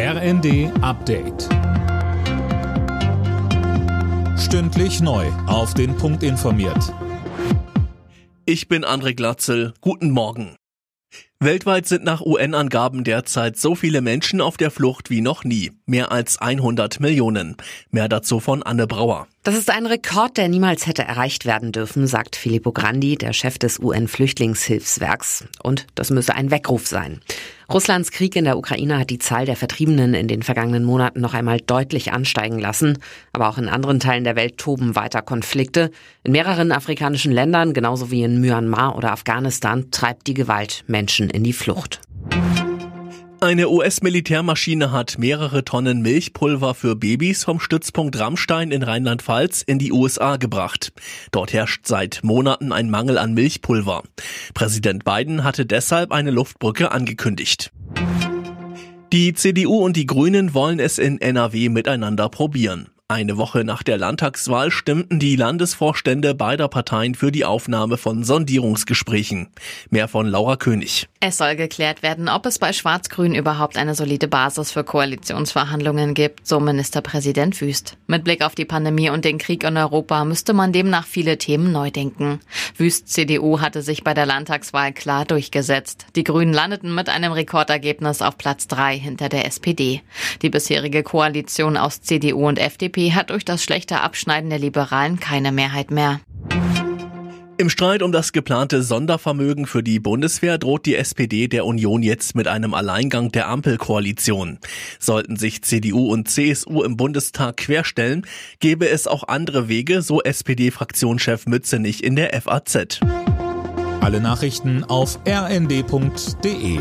RND Update. Stündlich neu. Auf den Punkt informiert. Ich bin André Glatzel. Guten Morgen. Weltweit sind nach UN-Angaben derzeit so viele Menschen auf der Flucht wie noch nie. Mehr als 100 Millionen. Mehr dazu von Anne Brauer. Das ist ein Rekord, der niemals hätte erreicht werden dürfen, sagt Filippo Grandi, der Chef des UN-Flüchtlingshilfswerks. Und das müsse ein Weckruf sein. Russlands Krieg in der Ukraine hat die Zahl der Vertriebenen in den vergangenen Monaten noch einmal deutlich ansteigen lassen. Aber auch in anderen Teilen der Welt toben weiter Konflikte. In mehreren afrikanischen Ländern, genauso wie in Myanmar oder Afghanistan, treibt die Gewalt Menschen in die Flucht. Eine US-Militärmaschine hat mehrere Tonnen Milchpulver für Babys vom Stützpunkt Rammstein in Rheinland-Pfalz in die USA gebracht. Dort herrscht seit Monaten ein Mangel an Milchpulver. Präsident Biden hatte deshalb eine Luftbrücke angekündigt. Die CDU und die Grünen wollen es in NRW miteinander probieren. Eine Woche nach der Landtagswahl stimmten die Landesvorstände beider Parteien für die Aufnahme von Sondierungsgesprächen. Mehr von Laura König. Es soll geklärt werden, ob es bei Schwarz-Grün überhaupt eine solide Basis für Koalitionsverhandlungen gibt, so Ministerpräsident Wüst. Mit Blick auf die Pandemie und den Krieg in Europa müsste man demnach viele Themen neu denken. Wüst CDU hatte sich bei der Landtagswahl klar durchgesetzt. Die Grünen landeten mit einem Rekordergebnis auf Platz drei hinter der SPD. Die bisherige Koalition aus CDU und FDP FDP hat durch das schlechte Abschneiden der Liberalen keine Mehrheit mehr. Im Streit um das geplante Sondervermögen für die Bundeswehr droht die SPD der Union jetzt mit einem Alleingang der Ampelkoalition. Sollten sich CDU und CSU im Bundestag querstellen, gäbe es auch andere Wege, so SPD-Fraktionschef Mützenich in der FAZ. Alle Nachrichten auf rnd.de